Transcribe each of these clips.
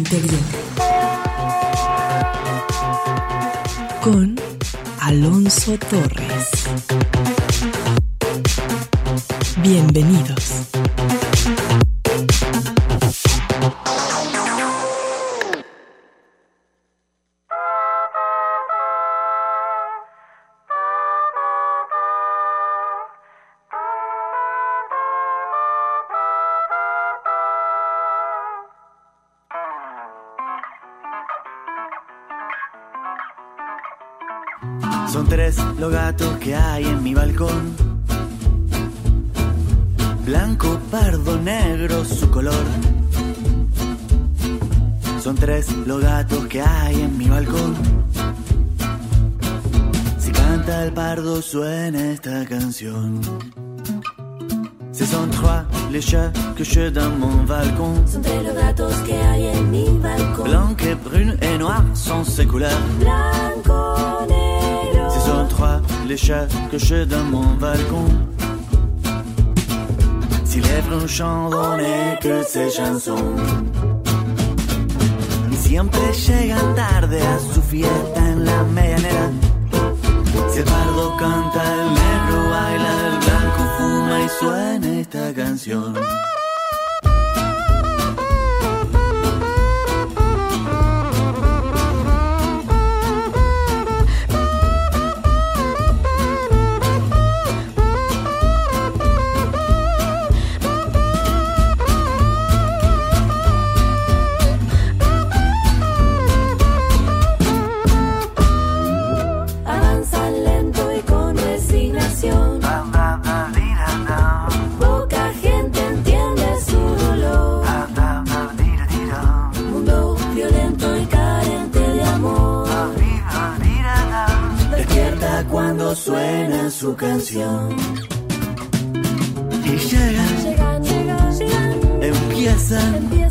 interior. Con Alonso Torres. Bienvenidos. Los gatos que hay en mi balcón. Blanco, pardo, negro, su color. Son tres los gatos que hay en mi balcón. Si canta el pardo suena esta canción. Ce sont trois les chats que j'ai dans mon balcon. Son tres los gatos que hay en mi balcón. Blanc et brune et noir sont ses couleurs. Blanco, negro. Trois les chats que j'ai dans mon balcon. Si les bruns chantent, on que ces chansons. Siempre llegan tarde a su fiesta en la medianera. Si el pardo canta, el negro baila, el blanco fuma y suena esta canción. Canción. Y llegan, Llegan, llegan, llegan. empiezan. Empieza.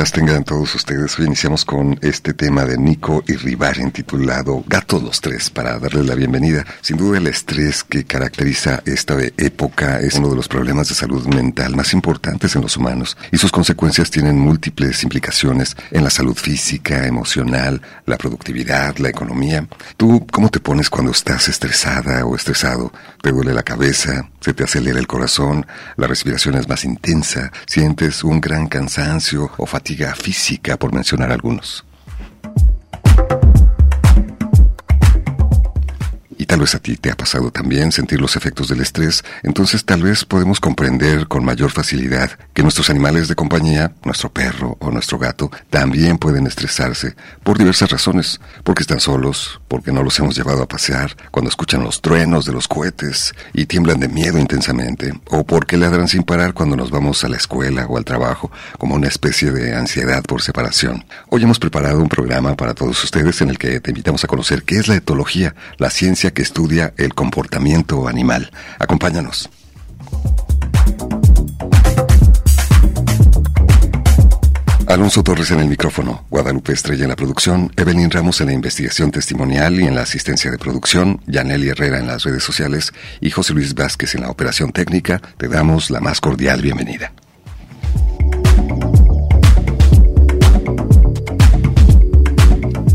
Días, tengan todos ustedes. Hoy iniciamos con este tema de Nico y Rivar titulado Gatos los Tres para darles la bienvenida. Sin duda el estrés que caracteriza esta época es uno de los problemas de salud mental más importantes en los humanos y sus consecuencias tienen múltiples implicaciones en la salud física, emocional, la productividad, la economía. ¿Tú cómo te pones cuando estás estresada o estresado? ¿Te duele la cabeza? ¿Se te acelera el corazón? ¿La respiración es más intensa? ¿Sientes un gran cansancio o fatiga física, por mencionar algunos? Y tal vez a ti te ha pasado también sentir los efectos del estrés, entonces tal vez podemos comprender con mayor facilidad que nuestros animales de compañía, nuestro perro o nuestro gato, también pueden estresarse por diversas razones, porque están solos, porque no los hemos llevado a pasear, cuando escuchan los truenos de los cohetes y tiemblan de miedo intensamente, o porque ladran sin parar cuando nos vamos a la escuela o al trabajo, como una especie de ansiedad por separación. Hoy hemos preparado un programa para todos ustedes en el que te invitamos a conocer qué es la etología, la ciencia que estudia el comportamiento animal. Acompáñanos. Alonso Torres en el micrófono, Guadalupe Estrella en la producción, Evelyn Ramos en la investigación testimonial y en la asistencia de producción, Yaneli Herrera en las redes sociales y José Luis Vázquez en la operación técnica. Te damos la más cordial bienvenida.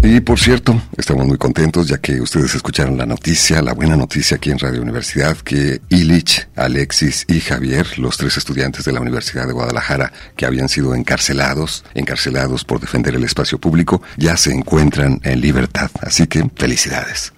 Y por cierto, estamos muy contentos ya que ustedes escucharon la noticia, la buena noticia aquí en Radio Universidad, que Illich, Alexis y Javier, los tres estudiantes de la Universidad de Guadalajara que habían sido encarcelados, encarcelados por defender el espacio público, ya se encuentran en libertad. Así que felicidades.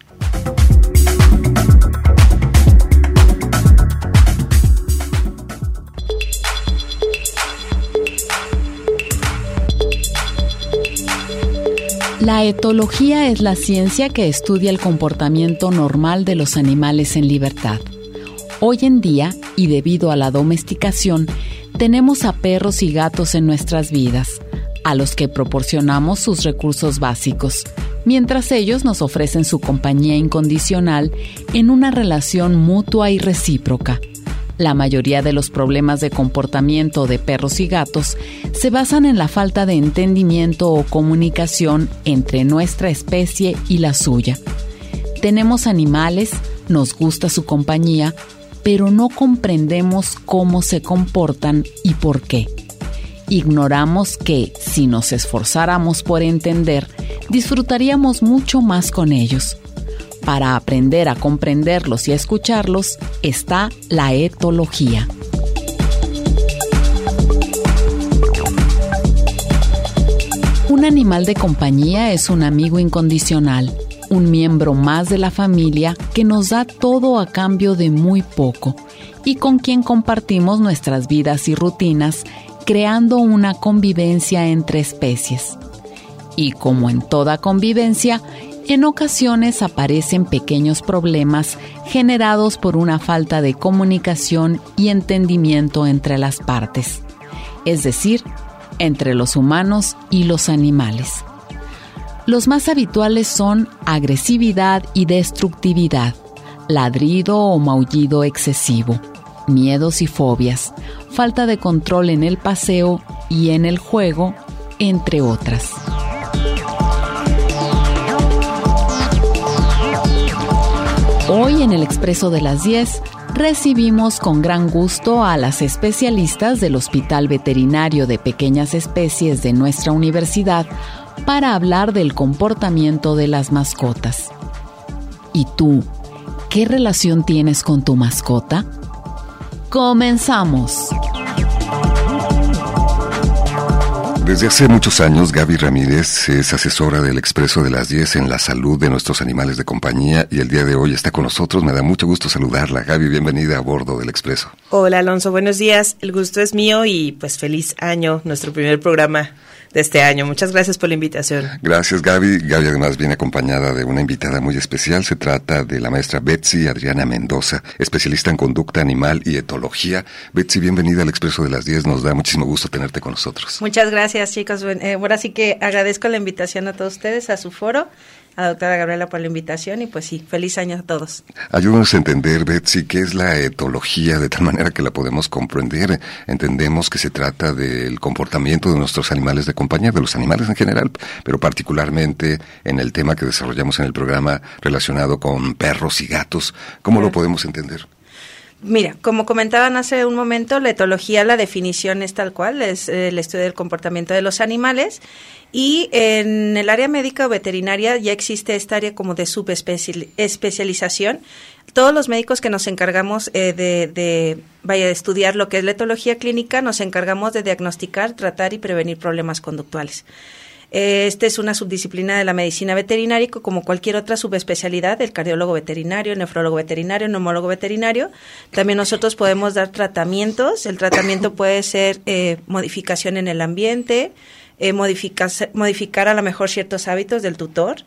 La etología es la ciencia que estudia el comportamiento normal de los animales en libertad. Hoy en día, y debido a la domesticación, tenemos a perros y gatos en nuestras vidas, a los que proporcionamos sus recursos básicos, mientras ellos nos ofrecen su compañía incondicional en una relación mutua y recíproca. La mayoría de los problemas de comportamiento de perros y gatos se basan en la falta de entendimiento o comunicación entre nuestra especie y la suya. Tenemos animales, nos gusta su compañía, pero no comprendemos cómo se comportan y por qué. Ignoramos que, si nos esforzáramos por entender, disfrutaríamos mucho más con ellos. Para aprender a comprenderlos y a escucharlos está la etología. Un animal de compañía es un amigo incondicional, un miembro más de la familia que nos da todo a cambio de muy poco y con quien compartimos nuestras vidas y rutinas, creando una convivencia entre especies. Y como en toda convivencia, en ocasiones aparecen pequeños problemas generados por una falta de comunicación y entendimiento entre las partes, es decir, entre los humanos y los animales. Los más habituales son agresividad y destructividad, ladrido o maullido excesivo, miedos y fobias, falta de control en el paseo y en el juego, entre otras. Hoy en el Expreso de las 10 recibimos con gran gusto a las especialistas del Hospital Veterinario de Pequeñas Especies de nuestra universidad para hablar del comportamiento de las mascotas. ¿Y tú, qué relación tienes con tu mascota? Comenzamos. Desde hace muchos años, Gaby Ramírez es asesora del Expreso de las 10 en la salud de nuestros animales de compañía y el día de hoy está con nosotros. Me da mucho gusto saludarla. Gaby, bienvenida a bordo del Expreso. Hola Alonso, buenos días. El gusto es mío y pues feliz año, nuestro primer programa de este año. Muchas gracias por la invitación. Gracias, Gaby. Gaby además viene acompañada de una invitada muy especial. Se trata de la maestra Betsy Adriana Mendoza, especialista en conducta animal y etología. Betsy, bienvenida al Expreso de las 10. Nos da muchísimo gusto tenerte con nosotros. Muchas gracias, chicos. Eh, ahora sí que agradezco la invitación a todos ustedes a su foro a la doctora Gabriela por la invitación y pues sí, feliz año a todos. Ayúdanos a entender, Betsy, qué es la etología de tal manera que la podemos comprender. Entendemos que se trata del comportamiento de nuestros animales de compañía, de los animales en general, pero particularmente en el tema que desarrollamos en el programa relacionado con perros y gatos. ¿Cómo lo podemos entender? Mira, como comentaban hace un momento, la etología, la definición es tal cual, es el estudio del comportamiento de los animales y en el área médica o veterinaria ya existe esta área como de subespecialización. Todos los médicos que nos encargamos eh, de, de, vaya, de estudiar lo que es la etología clínica, nos encargamos de diagnosticar, tratar y prevenir problemas conductuales. Esta es una subdisciplina de la medicina veterinaria, como cualquier otra subespecialidad, el cardiólogo veterinario, el nefrólogo veterinario, el neumólogo veterinario. También nosotros podemos dar tratamientos. El tratamiento puede ser eh, modificación en el ambiente, eh, modificar a lo mejor ciertos hábitos del tutor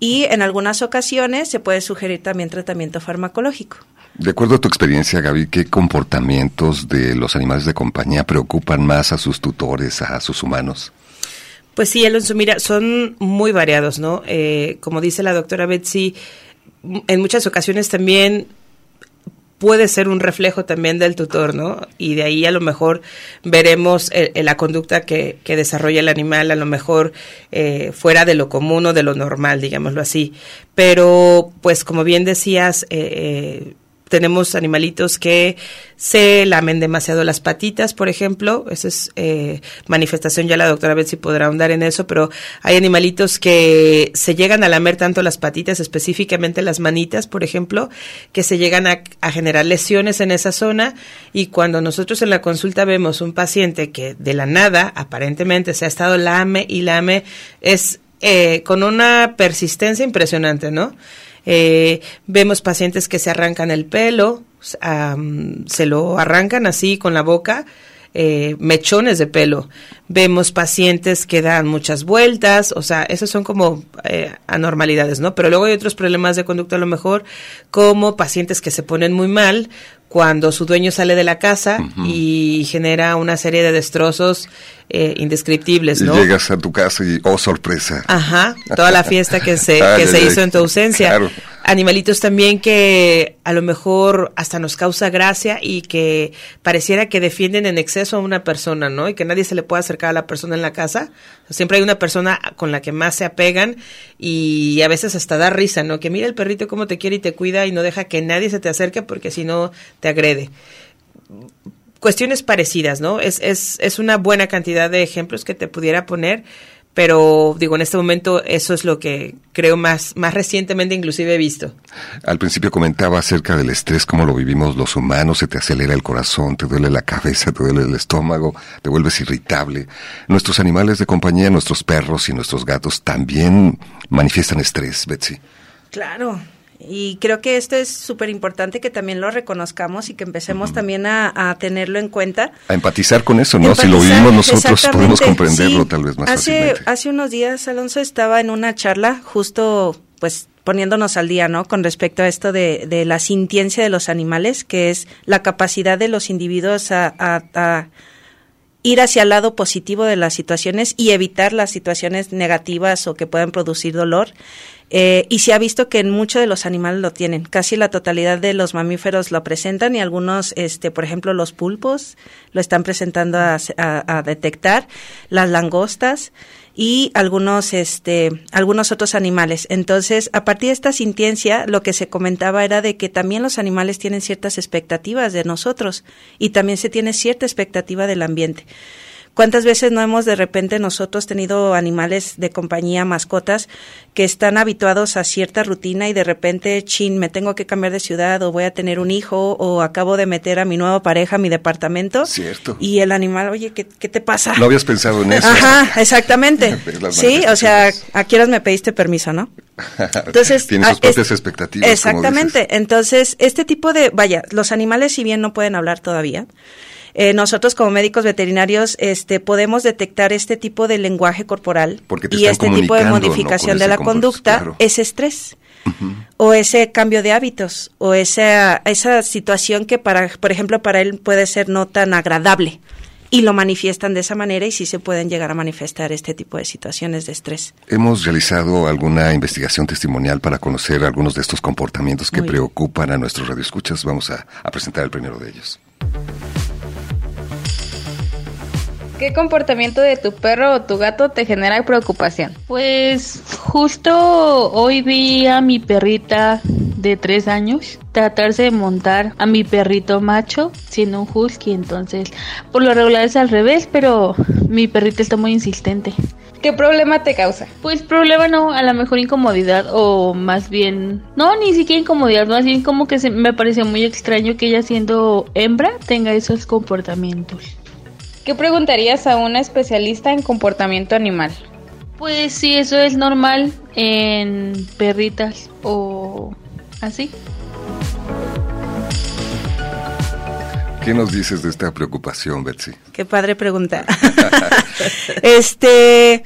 y en algunas ocasiones se puede sugerir también tratamiento farmacológico. De acuerdo a tu experiencia, Gaby, ¿qué comportamientos de los animales de compañía preocupan más a sus tutores, a sus humanos? Pues sí, Alonso, mira, son muy variados, ¿no? Eh, como dice la doctora Betsy, en muchas ocasiones también puede ser un reflejo también del tutor, ¿no? Y de ahí a lo mejor veremos eh, eh, la conducta que, que, desarrolla el animal, a lo mejor fuera de lo común o de lo normal, digámoslo así. Pero, pues como bien decías, tenemos animalitos que se lamen demasiado las patitas, por ejemplo. Esa es eh, manifestación, ya la doctora Betsy podrá ahondar en eso, pero hay animalitos que se llegan a lamer tanto las patitas, específicamente las manitas, por ejemplo, que se llegan a, a generar lesiones en esa zona y cuando nosotros en la consulta vemos un paciente que de la nada, aparentemente, se ha estado lame y lame, es eh, con una persistencia impresionante, ¿no? Eh, vemos pacientes que se arrancan el pelo, um, se lo arrancan así con la boca, eh, mechones de pelo. Vemos pacientes que dan muchas vueltas, o sea, esas son como eh, anormalidades, ¿no? Pero luego hay otros problemas de conducta a lo mejor, como pacientes que se ponen muy mal cuando su dueño sale de la casa y genera una serie de destrozos eh, indescriptibles, ¿no? Y llegas a tu casa y, oh, sorpresa. Ajá, toda la fiesta que se, que se hizo en tu ausencia. Claro. Animalitos también que a lo mejor hasta nos causa gracia y que pareciera que defienden en exceso a una persona, ¿no? Y que nadie se le pueda acercar a la persona en la casa. Siempre hay una persona con la que más se apegan y a veces hasta da risa, ¿no? Que mira el perrito cómo te quiere y te cuida y no deja que nadie se te acerque porque si no te agrede cuestiones parecidas, ¿no? Es, es, es una buena cantidad de ejemplos que te pudiera poner, pero digo, en este momento eso es lo que creo más, más recientemente inclusive he visto. Al principio comentaba acerca del estrés, cómo lo vivimos los humanos, se te acelera el corazón, te duele la cabeza, te duele el estómago, te vuelves irritable. Nuestros animales de compañía, nuestros perros y nuestros gatos también manifiestan estrés, Betsy. Claro, y creo que esto es súper importante que también lo reconozcamos y que empecemos también a, a, tenerlo en cuenta. A empatizar con eso, ¿no? si lo vivimos nosotros podemos comprenderlo sí. tal vez más hace, fácilmente. Hace unos días, Alonso, estaba en una charla justo pues poniéndonos al día, ¿no? Con respecto a esto de, de la sintiencia de los animales, que es la capacidad de los individuos a, a, a ir hacia el lado positivo de las situaciones y evitar las situaciones negativas o que puedan producir dolor. Eh, y se ha visto que en muchos de los animales lo tienen. Casi la totalidad de los mamíferos lo presentan y algunos, este, por ejemplo, los pulpos lo están presentando a, a, detectar, las langostas y algunos, este, algunos otros animales. Entonces, a partir de esta sintiencia, lo que se comentaba era de que también los animales tienen ciertas expectativas de nosotros y también se tiene cierta expectativa del ambiente. ¿Cuántas veces no hemos de repente nosotros tenido animales de compañía, mascotas, que están habituados a cierta rutina y de repente, chin, me tengo que cambiar de ciudad o voy a tener un hijo o acabo de meter a mi nueva pareja a mi departamento? Cierto. Y el animal, oye, ¿qué, qué te pasa? No habías pensado en eso. Ajá, exactamente. sí, o sea, ¿a qué horas me pediste permiso, no? Entonces, Tienes sus propias es, expectativas. Exactamente. Entonces, este tipo de, vaya, los animales si bien no pueden hablar todavía, eh, nosotros como médicos veterinarios este, podemos detectar este tipo de lenguaje corporal y este tipo de modificación ¿no? de la conducta claro. es estrés. Uh -huh. O ese cambio de hábitos, o esa, esa situación que, para, por ejemplo, para él puede ser no tan agradable y lo manifiestan de esa manera y sí se pueden llegar a manifestar este tipo de situaciones de estrés. Hemos realizado alguna investigación testimonial para conocer algunos de estos comportamientos que preocupan a nuestros radioescuchas. Vamos a, a presentar el primero de ellos. ¿Qué comportamiento de tu perro o tu gato te genera preocupación? Pues justo hoy vi a mi perrita de tres años tratarse de montar a mi perrito macho siendo un husky, entonces por lo regular es al revés, pero mi perrita está muy insistente. ¿Qué problema te causa? Pues problema no, a lo mejor incomodidad o más bien, no, ni siquiera incomodidad, más bien como que se, me parece muy extraño que ella siendo hembra tenga esos comportamientos. ¿Qué preguntarías a una especialista en comportamiento animal? Pues sí, eso es normal en perritas o así. ¿Qué nos dices de esta preocupación, Betsy? Qué padre pregunta. este,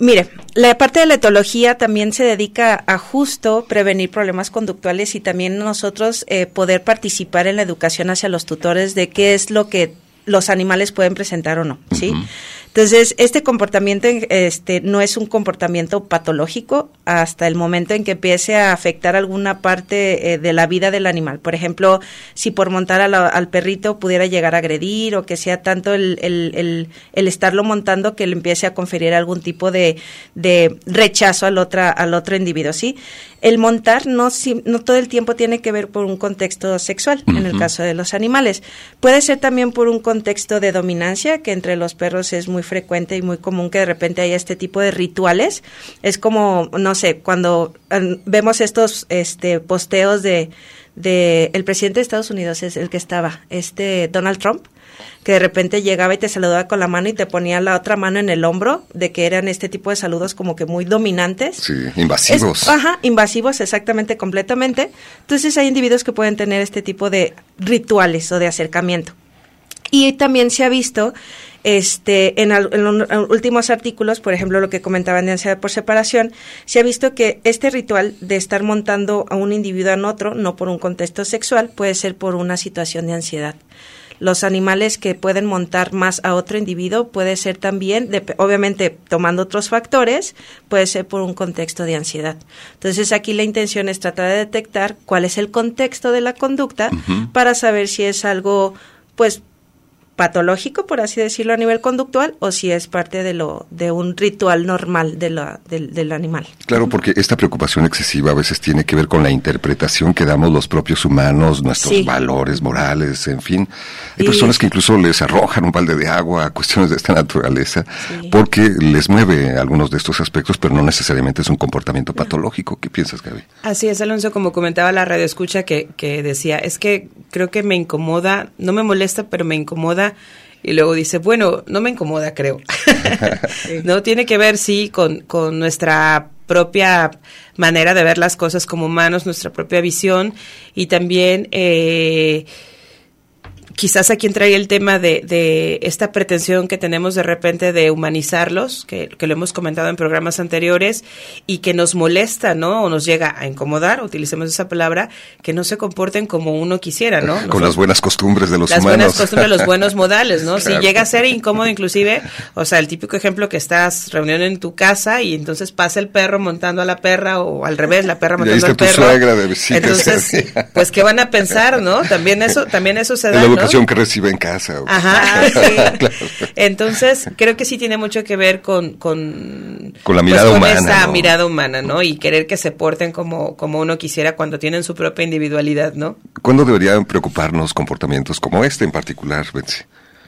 mire, la parte de la etología también se dedica a justo prevenir problemas conductuales y también nosotros eh, poder participar en la educación hacia los tutores de qué es lo que los animales pueden presentar o no, ¿sí? Uh -huh. Entonces, este comportamiento este, no es un comportamiento patológico hasta el momento en que empiece a afectar alguna parte eh, de la vida del animal. Por ejemplo, si por montar a la, al perrito pudiera llegar a agredir o que sea tanto el, el, el, el, estarlo montando que le empiece a conferir algún tipo de, de rechazo al, otra, al otro individuo, ¿sí? El montar no, no todo el tiempo tiene que ver por un contexto sexual, uh -huh. en el caso de los animales. Puede ser también por un contexto de dominancia, que entre los perros es muy frecuente y muy común que de repente haya este tipo de rituales. Es como, no sé, cuando um, vemos estos este, posteos de, de el presidente de Estados Unidos es el que estaba, este Donald Trump, que de repente llegaba y te saludaba con la mano y te ponía la otra mano en el hombro, de que eran este tipo de saludos como que muy dominantes. Sí, invasivos. Es, ajá, invasivos, exactamente, completamente. Entonces hay individuos que pueden tener este tipo de rituales o de acercamiento. Y también se ha visto este, en, al- en los últimos artículos, por ejemplo, lo que comentaban de ansiedad por separación, se ha visto que este ritual de estar montando a un individuo en otro, no por un contexto sexual, puede ser por una situación de ansiedad. Los animales que pueden montar más a otro individuo puede ser también, dep- obviamente tomando otros factores, puede ser por un contexto de ansiedad. Entonces aquí la intención es tratar de detectar cuál es el contexto de la conducta para saber si es algo, pues, patológico, por así decirlo, a nivel conductual, o si es parte de lo de un ritual normal de la, del, del animal. Claro, porque esta preocupación excesiva a veces tiene que ver con la interpretación que damos los propios humanos, nuestros Sí. valores morales, en fin. Hay Y- personas que incluso les arrojan un balde de agua a cuestiones de esta naturaleza porque les mueve algunos de estos aspectos, pero no necesariamente es un comportamiento patológico. ¿Qué piensas, Gaby? Así es, Alonso, como comentaba la radio escucha que, que decía, es que creo que me incomoda, no me molesta, pero me incomoda. Y luego dice, bueno, no me incomoda, creo. no tiene que ver, sí, con, con nuestra propia manera de ver las cosas como humanos, nuestra propia visión y también eh, quizás aquí entraría el tema de, de esta pretensión que tenemos de repente de humanizarlos, que, que lo hemos comentado en programas anteriores, y que nos molesta, ¿no? O nos llega a incomodar, utilicemos esa palabra, que no se comporten como uno quisiera, ¿no? Con las buenas costumbres de los las humanos. buenas costumbres, los buenos modales, ¿no? Claro. Si llega a ser incómodo inclusive, o sea, el típico ejemplo que estás reunión en tu casa y entonces pasa el perro montando a la perra o al revés, la perra montando al perro. suegra de entonces, pues qué van a pensar, ¿no? También eso también eso se da, ¿no? Educación que recibe en casa. Claro. Entonces, creo que sí tiene mucho que ver con con, Con la pues, mirada con humana, esa ¿no? mirada humana, ¿no? Y querer que se porten como como uno quisiera cuando tienen su propia individualidad, ¿no? ¿Cuándo deberían preocuparnos comportamientos como este en particular, Betsy?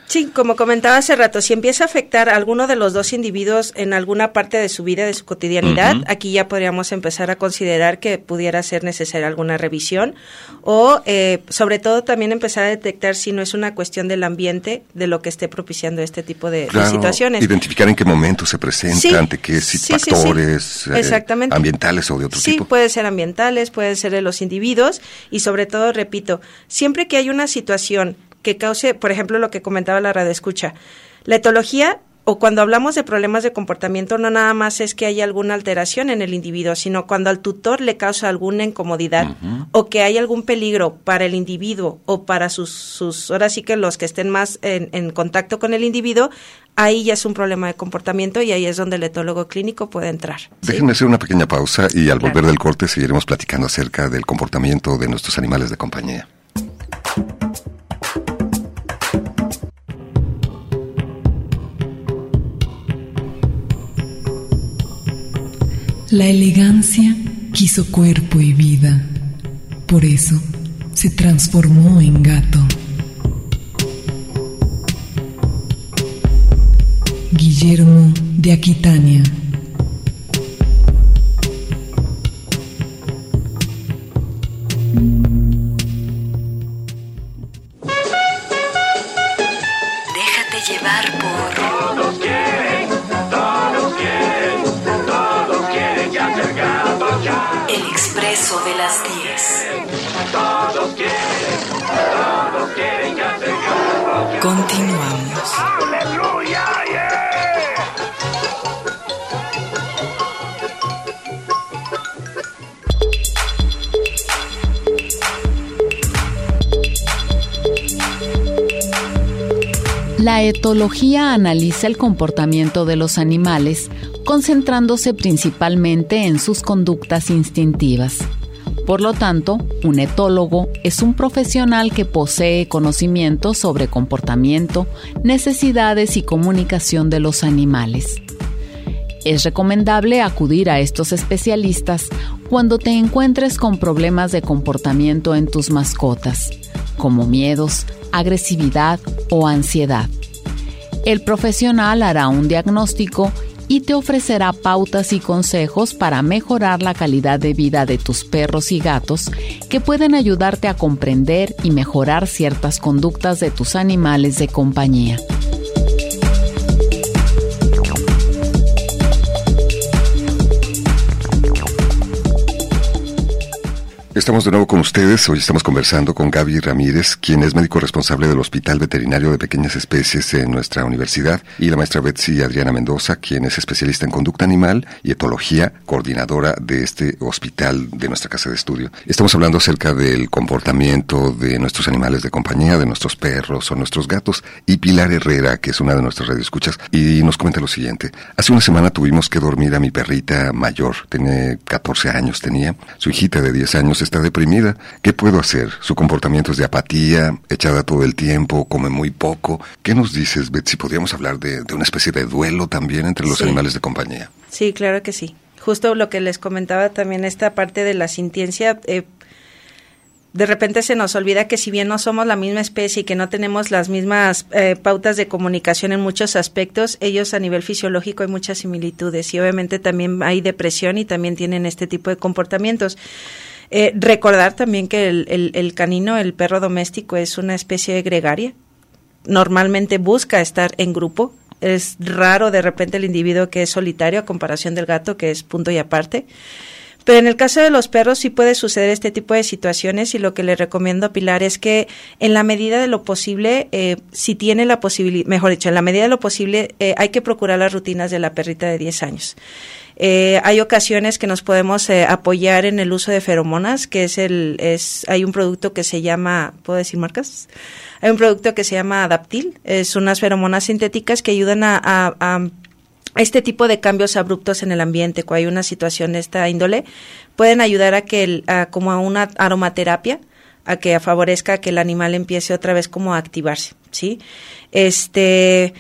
Sí, como comentaba hace rato, si empieza a afectar a alguno de los dos individuos en alguna parte de su vida, de su cotidianidad, aquí ya podríamos empezar a considerar que pudiera ser necesaria alguna revisión o, eh, sobre todo, también empezar a detectar si no es una cuestión del ambiente de lo que esté propiciando este tipo de, situaciones. identificar en qué momento se presenta, Sí, ante qué si- sí, sí, sí. factores eh, Exactamente. ambientales o de otro Sí, tipo. puede ser ambientales, puede ser de los individuos y sobre todo, repito, siempre que hay una situación que cause, por ejemplo, lo que comentaba la radio escucha, la etología o cuando hablamos de problemas de comportamiento no nada más es que haya alguna alteración en el individuo, sino cuando al tutor le causa alguna incomodidad o que hay algún peligro para el individuo o para sus, sus ahora sí que los que estén más en, en contacto con el individuo, ahí ya es un problema de comportamiento y ahí es donde el etólogo clínico puede entrar. ¿sí? Déjenme hacer una pequeña pausa y al Claro. volver del corte seguiremos platicando acerca del comportamiento de nuestros animales de compañía. La elegancia quiso cuerpo y vida, por eso se transformó en gato. Guillermo de Aquitania. Déjate llevar por expreso de las 10. Continuamos. La etología analiza el comportamiento de los animales, concentrándose principalmente en sus conductas instintivas. Por lo tanto, un etólogo es un profesional que posee conocimiento sobre comportamiento, necesidades y comunicación de los animales. Es recomendable acudir a estos especialistas cuando te encuentres con problemas de comportamiento en tus mascotas, como miedos, agresividad o ansiedad. El profesional hará un diagnóstico y te ofrecerá pautas y consejos para mejorar la calidad de vida de tus perros y gatos que pueden ayudarte a comprender y mejorar ciertas conductas de tus animales de compañía. Estamos de nuevo con ustedes. Hoy estamos conversando con Gaby Ramírez, quien es médico responsable del Hospital Veterinario de Pequeñas Especies en nuestra universidad, y la maestra Betsy Adriana Mendoza, quien es especialista en conducta animal y etología, coordinadora de este hospital de nuestra casa de estudio. Estamos hablando acerca del comportamiento de nuestros animales de compañía, de nuestros perros o nuestros gatos. Y Pilar Herrera, que es una de nuestras radioescuchas, y nos comenta lo siguiente. Hace una semana tuvimos que dormir a mi perrita mayor. Tiene 14 años, tenía. Su hijita de 10 años está deprimida. ¿Qué puedo hacer? Su comportamiento es de apatía, echada todo el tiempo, come muy poco. ¿Qué nos dices, Betsy? ¿Podríamos hablar de, de una especie de duelo también entre los Sí. animales de compañía? Sí, claro que sí. Justo lo que les comentaba también, esta parte de la sintiencia, eh, de repente se nos olvida que si bien no somos la misma especie y que no tenemos las mismas eh, pautas de comunicación en muchos aspectos, ellos a nivel fisiológico hay muchas similitudes y obviamente también hay depresión y también tienen este tipo de comportamientos. Eh, recordar también que el, el- canino, el perro doméstico, es una especie gregaria. Normalmente busca estar en grupo. Es raro de repente el individuo que es solitario a comparación del gato, que es punto y aparte. Pero en el caso de los perros sí puede suceder este tipo de situaciones y lo que le recomiendo a Pilar es que en la medida de lo posible, eh, si tiene la posibilidad, mejor dicho, en la medida de lo posible, eh, hay que procurar las rutinas de la perrita de 10 años. Eh, hay ocasiones que nos podemos eh, apoyar en el uso de feromonas, que es el, es, hay un producto que se llama, ¿puedo decir marcas? Hay un producto que se llama Adaptil, es unas feromonas sintéticas que ayudan a, a- este tipo de cambios abruptos en el ambiente, cuando hay una situación de esta índole, pueden ayudar a que, el, a, como a una aromaterapia, a que favorezca que el animal empiece otra vez como a activarse, ¿sí? Este,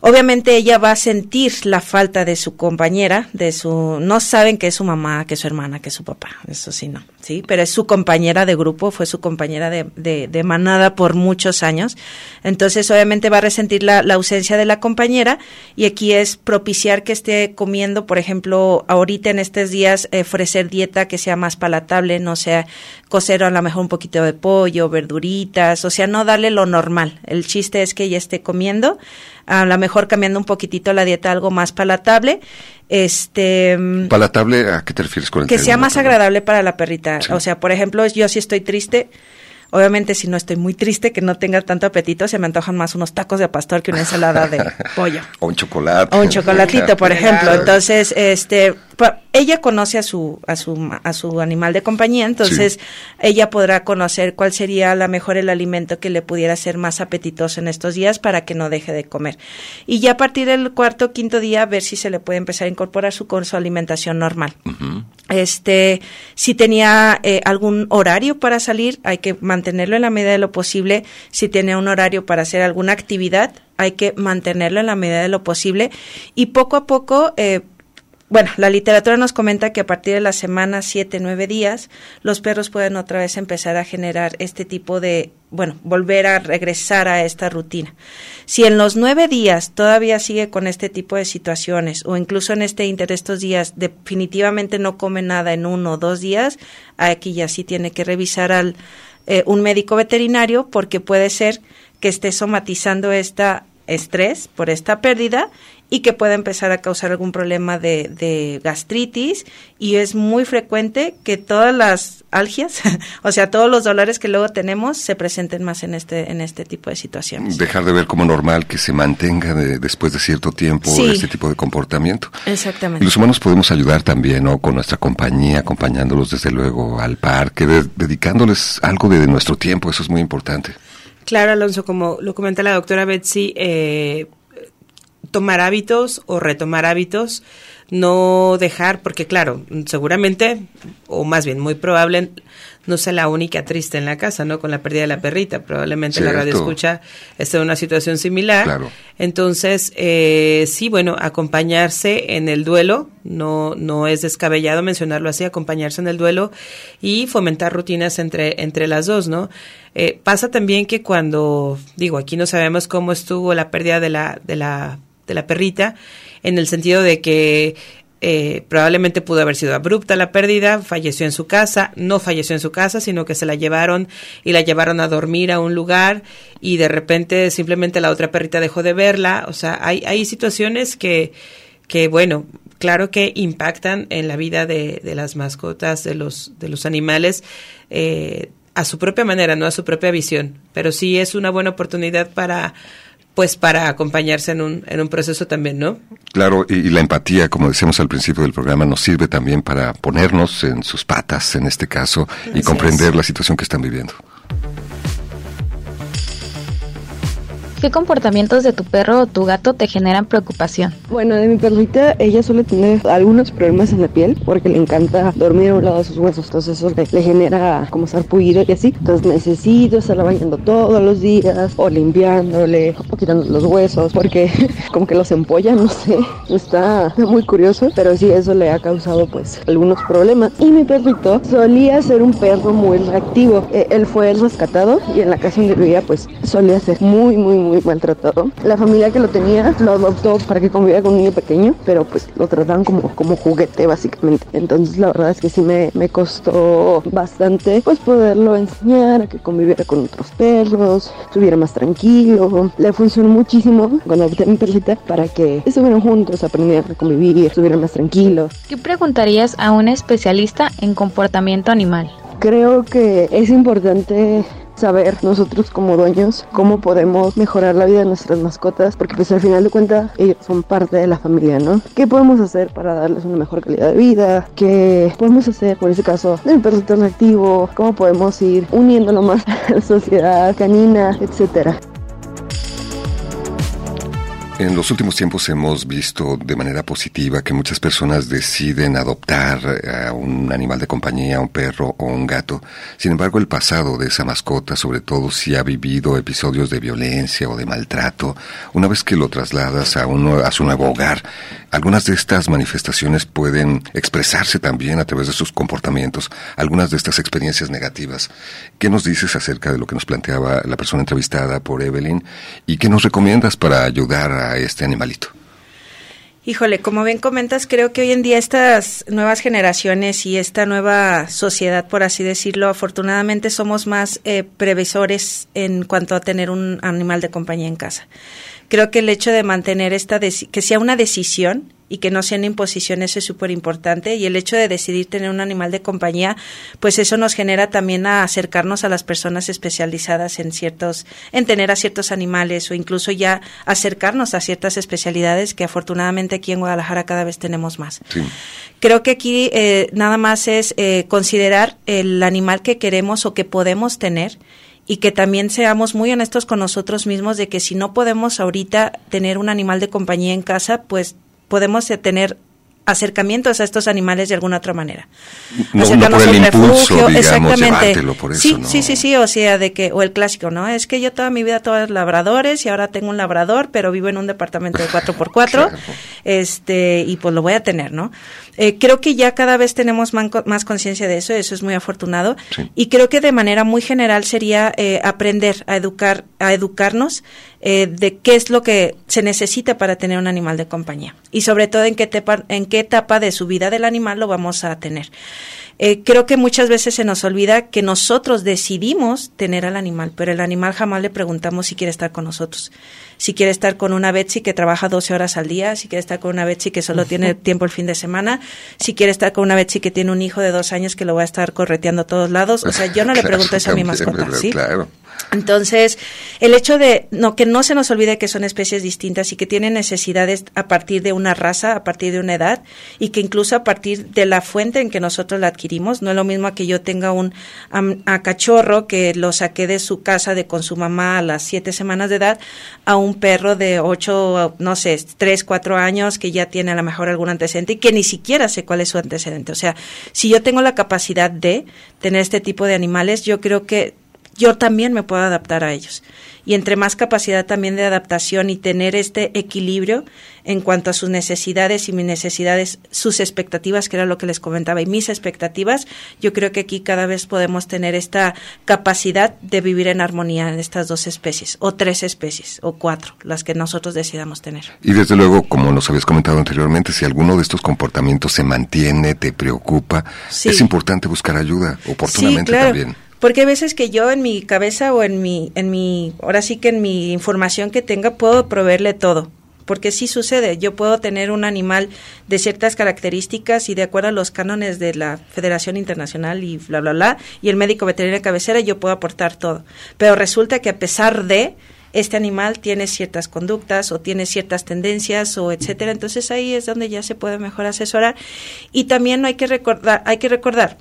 obviamente ella va a sentir la falta de su compañera, de su, no saben que es su mamá, que es su hermana, que es su papá, eso sí no, sí, pero es su compañera de grupo, fue su compañera de, de, de manada por muchos años, entonces obviamente va a resentir la, la ausencia de la compañera y aquí es propiciar que esté comiendo, por ejemplo, ahorita en estos días eh, ofrecer dieta que sea más palatable, no sea cocer a lo mejor un poquito de pollo, verduritas, o sea, no darle lo normal, el chiste es que ella esté comiendo, a lo mejor cambiando un poquitito la dieta algo más palatable, este mm, ¿Palatable a qué te refieres con el que sea más agradable para la perrita. O sea, por ejemplo, yo si estoy triste, obviamente si no estoy muy triste, que no tenga tanto apetito, se me antojan más unos tacos de pastor que una ensalada de pollo. O un chocolate. O un chocolatito, por ejemplo. Entonces, este, ella conoce a su, a su, a su animal de compañía, entonces ella podrá conocer cuál sería la mejor el alimento que le pudiera ser más apetitoso en estos días para que no deje de comer. Y ya a partir del cuarto o quinto día, ver si se le puede empezar a incorporar su, con su alimentación normal. Este, si tenía eh, algún horario para salir, hay que mantenerlo en la medida de lo posible. Si tiene un horario para hacer alguna actividad, hay que mantenerlo en la medida de lo posible. Y poco a poco, eh, bueno, la literatura nos comenta que a partir de la semana 7, 9 días, los perros pueden otra vez empezar a generar este tipo de, bueno, volver a regresar a esta rutina. Si en los nueve días todavía sigue con este tipo de situaciones, o incluso en este inter estos días definitivamente no come nada en uno o dos días, aquí ya sí tiene que revisar al eh, un médico veterinario porque puede ser que esté somatizando esta estrés por esta pérdida y que pueda empezar a causar algún problema de, de gastritis y es muy frecuente que todas las algias, o sea, todos los dolores que luego tenemos se presenten más en este en este tipo de situaciones. Dejar de ver como normal que se mantenga de- después de cierto tiempo Sí. este tipo de comportamiento. Y Exactamente. los humanos podemos ayudar también, ¿no? Con nuestra compañía, acompañándolos desde luego al parque, de- dedicándoles algo de nuestro tiempo, eso es muy importante. Claro, Alonso, como lo comenta la doctora Betsy, eh, tomar hábitos o retomar hábitos, no dejar, porque claro, seguramente, o más bien muy probable, no sea la única triste en la casa, ¿no? Con la pérdida de la perrita, probablemente la radio escucha esté en una situación similar. Claro. Entonces, eh, sí, bueno, acompañarse en el duelo, no, no es descabellado mencionarlo así, acompañarse en el duelo y fomentar rutinas entre, entre las dos, ¿no? Eh, pasa también que cuando, digo, aquí no sabemos cómo estuvo la pérdida de la, de la, de la perrita, en el sentido de que eh, probablemente pudo haber sido abrupta la pérdida, falleció en su casa, no falleció en su casa, sino que se la llevaron y la llevaron a dormir a un lugar y de repente simplemente la otra perrita dejó de verla. O sea, hay, hay situaciones que que bueno, claro que impactan en la vida de, de las mascotas, de los, de los animales, eh, a su propia manera, no a su propia visión, pero sí es una buena oportunidad para pues para acompañarse en un, en un proceso también, ¿no? Claro, y, y, la empatía, como decíamos al principio del programa, nos sirve también para ponernos en sus patas, en este caso, y Así comprender es. la situación que están viviendo. ¿Qué comportamientos de tu perro o tu gato te generan preocupación? Bueno, de mi perrita, ella suele tener algunos problemas en la piel porque le encanta dormir a un lado de sus huesos. Entonces eso le, genera como sarpullido y así. Entonces necesito estarla bañando todos los días o limpiándole o quitando los huesos porque como que los empolla, no sé. Está muy curioso, pero sí eso le ha causado pues algunos problemas. Y mi perrito solía ser un perro muy reactivo. Eh, él fue rescatado y en la casa donde vivía pues solía ser muy, muy, muy maltratado. La familia que lo tenía lo adoptó para que conviviera con un niño pequeño, pero pues lo trataban como, como juguete básicamente. Entonces la verdad es que sí me, me costó bastante pues poderlo enseñar a que conviviera con otros perros, estuviera más tranquilo. Le funcionó muchísimo cuando adopté a mi perrita para que estuvieran juntos, aprendieran a convivir, estuvieran más tranquilos. ¿Qué preguntarías a un especialista en comportamiento animal? Creo que es importante saber nosotros como dueños cómo podemos mejorar la vida de nuestras mascotas, porque pues al final de cuentas ellos son parte de la familia, ¿no? ¿Qué podemos hacer para darles una mejor calidad de vida? ¿Qué podemos hacer, por ese caso, del perrito reactivo? ¿Cómo podemos ir uniéndolo más a la sociedad canina, etcétera? En los últimos tiempos hemos visto de manera positiva que muchas personas deciden adoptar a un animal de compañía, un perro o un gato. Sin embargo, el pasado de esa mascota, sobre todo si ha vivido episodios de violencia o de maltrato, una vez que lo trasladas a, uno, a su nuevo hogar, algunas de estas manifestaciones pueden expresarse también a través de sus comportamientos, algunas de estas experiencias negativas. ¿Qué nos dices acerca de lo que nos planteaba la persona entrevistada por Evelyn y qué nos recomiendas para ayudar a este animalito? Híjole, como bien comentas, creo que hoy en día estas nuevas generaciones y esta nueva sociedad, por así decirlo, afortunadamente somos más eh, previsores en cuanto a tener un animal de compañía en casa. Creo que el hecho de mantener esta, que sea una decisión y que no sea una imposición, eso es súper importante. Y el hecho de decidir tener un animal de compañía, pues eso nos genera también a acercarnos a las personas especializadas en ciertos, en tener a ciertos animales o incluso ya acercarnos a ciertas especialidades que afortunadamente aquí en Guadalajara cada vez tenemos más. Sí. Creo que aquí eh, nada más es eh, considerar el animal que queremos o que podemos tener y que también seamos muy honestos con nosotros mismos de que si no podemos ahorita tener un animal de compañía en casa, pues podemos tener acercamientos a estos animales de alguna otra manera. No, no por el impulso, digamos, llevártelo por eso, sí, ¿no? sí, sí, sí, o sea, de que, o el clásico, ¿no? Es que yo toda mi vida todos labradores y ahora tengo un labrador, pero vivo en un departamento de 4x4, claro. este, y pues lo voy a tener, ¿no? Eh, creo que ya cada vez tenemos man, más conciencia de eso, eso es muy afortunado, sí. y creo que de manera muy general sería eh, aprender a educar, a educarnos eh, de qué es lo que se necesita para tener un animal de compañía y sobre todo en qué, en qué etapa de su vida del animal lo vamos a tener. Eh, creo que muchas veces se nos olvida que nosotros decidimos tener al animal, pero el animal jamás le preguntamos si quiere estar con nosotros. Si quiere estar con una Betsy que trabaja 12 horas al día, si quiere estar con una Betsy que solo tiene tiempo el fin de semana, si quiere estar con una Betsy que tiene un hijo de dos años que lo va a estar correteando a todos lados. O sea, yo no le pregunto eso a mi mascota, ¿sí? Claro. Entonces, el hecho de no que no se nos olvide que son especies distintas y que tienen necesidades a partir de una raza, a partir de una edad y que incluso a partir de la fuente en que nosotros la adquirimos, no es lo mismo que yo tenga un a cachorro que lo saqué de su casa de con su mamá a las siete semanas de edad a un perro de ocho, no sé, tres, cuatro años que ya tiene a lo mejor algún antecedente y que ni siquiera sé cuál es su antecedente. O sea, si yo tengo la capacidad de tener este tipo de animales, yo creo que yo también me puedo adaptar a ellos. Y entre más capacidad también de adaptación y tener este equilibrio en cuanto a sus necesidades y mis necesidades, sus expectativas, que era lo que les comentaba, y mis expectativas, yo creo que aquí cada vez podemos tener esta capacidad de vivir en armonía en estas dos especies, o tres especies, o cuatro, las que nosotros decidamos tener. Y desde luego, como nos habías comentado anteriormente, si alguno de estos comportamientos se mantiene, te preocupa, sí. es importante buscar ayuda oportunamente sí, claro. también. Porque hay veces que yo en mi cabeza o en mi, en mi, ahora sí que en mi información que tenga puedo proveerle todo. porque sí sucede. Yo puedo tener un animal de ciertas características y de acuerdo a los cánones de la Federación Internacional y bla, bla, bla, y el médico veterinario cabecera, yo puedo aportar todo. Pero resulta que a pesar de este animal tiene ciertas conductas o tiene ciertas tendencias o etcétera, entonces ahí es donde ya se puede mejor asesorar y también hay que recordar, hay que recordar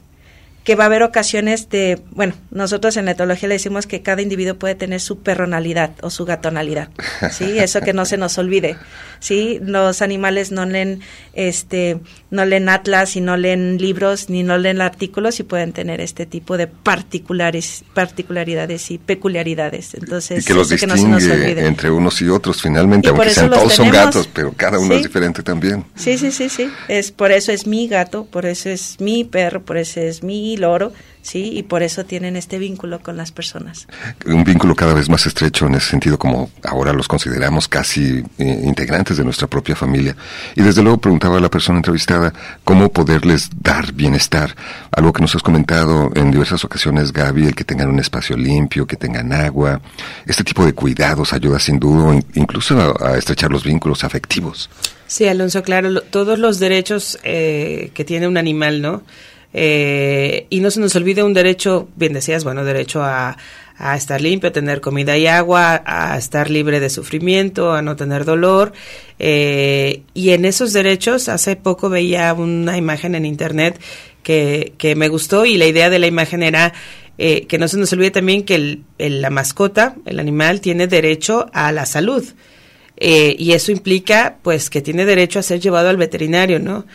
que va a haber ocasiones de, bueno, nosotros en la etología le decimos que cada individuo puede tener su perronalidad o su gatonalidad, ¿sí? Eso que no se nos olvide, ¿sí? Los animales no leen, este, no leen atlas y no leen libros ni no leen artículos y pueden tener este tipo de particulares, particularidades y peculiaridades. Entonces, y que los distingue no se nos olvide. entre unos y otros finalmente, Y aunque sean todos son gatos, pero cada uno Sí. es diferente también. Sí, sí, sí, sí. Es por eso es mi gato, por eso es mi perro, por eso es mi loro, sí, y por eso tienen este vínculo con las personas. un vínculo cada vez más estrecho en ese sentido, como ahora los consideramos casi eh, integrantes de nuestra propia familia. Y desde luego preguntaba a la persona entrevistada cómo poderles dar bienestar. Algo que nos has comentado en diversas ocasiones, Gaby, el que tengan un espacio limpio, que tengan agua. Este tipo de cuidados ayuda sin duda in- incluso a, a estrechar los vínculos afectivos. Sí, Alonso, claro, lo- todos los derechos eh, que tiene un animal, ¿no? Eh, y no se nos olvide un derecho, bien decías, bueno, derecho a, a estar limpio, a tener comida y agua, a estar libre de sufrimiento, a no tener dolor. eh, y en esos derechos, hace poco veía una imagen en internet que, que me gustó y la idea de la imagen era eh, que no se nos olvide también que el- el- la mascota, el animal, tiene derecho a la salud. Eh, y eso implica, pues, que tiene derecho a ser llevado al veterinario, ¿no?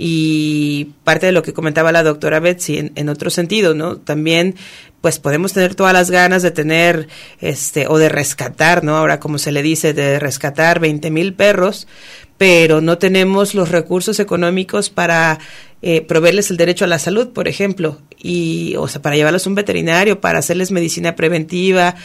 Y parte de lo que comentaba la doctora Betsy en, otro sentido, ¿no? También, pues, podemos tener todas las ganas de tener, este, o de rescatar, ¿no? Ahora, como se le dice, de rescatar 20 mil perros, pero no tenemos los recursos económicos para eh, proveerles el derecho a la salud, por ejemplo, y, o sea, para llevarlos a un veterinario, para hacerles medicina preventiva,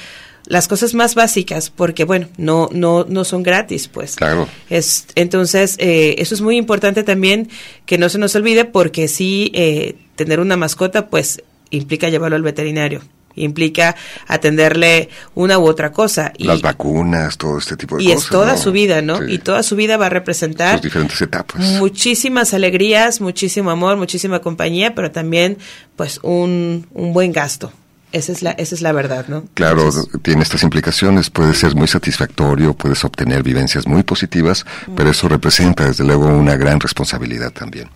las cosas más básicas, porque bueno, no, no, no son gratis, pues. Claro. Es, entonces, eh, eso es muy importante también que no se nos olvide, porque sí, eh, tener una mascota, pues, implica llevarlo al veterinario, implica atenderle una u otra cosa. Y, Las vacunas, todo este tipo de y cosas. es toda ¿no? su vida, ¿no? Sí, Y toda su vida va a representar sus diferentes etapas. muchísimas alegrías, muchísimo amor, muchísima compañía, pero también, pues, un, un buen gasto. Esa es la, esa es la verdad, ¿no? Claro, Entonces, tiene estas implicaciones, puede ser muy satisfactorio, puedes obtener vivencias muy positivas, pero eso representa desde luego una gran responsabilidad también.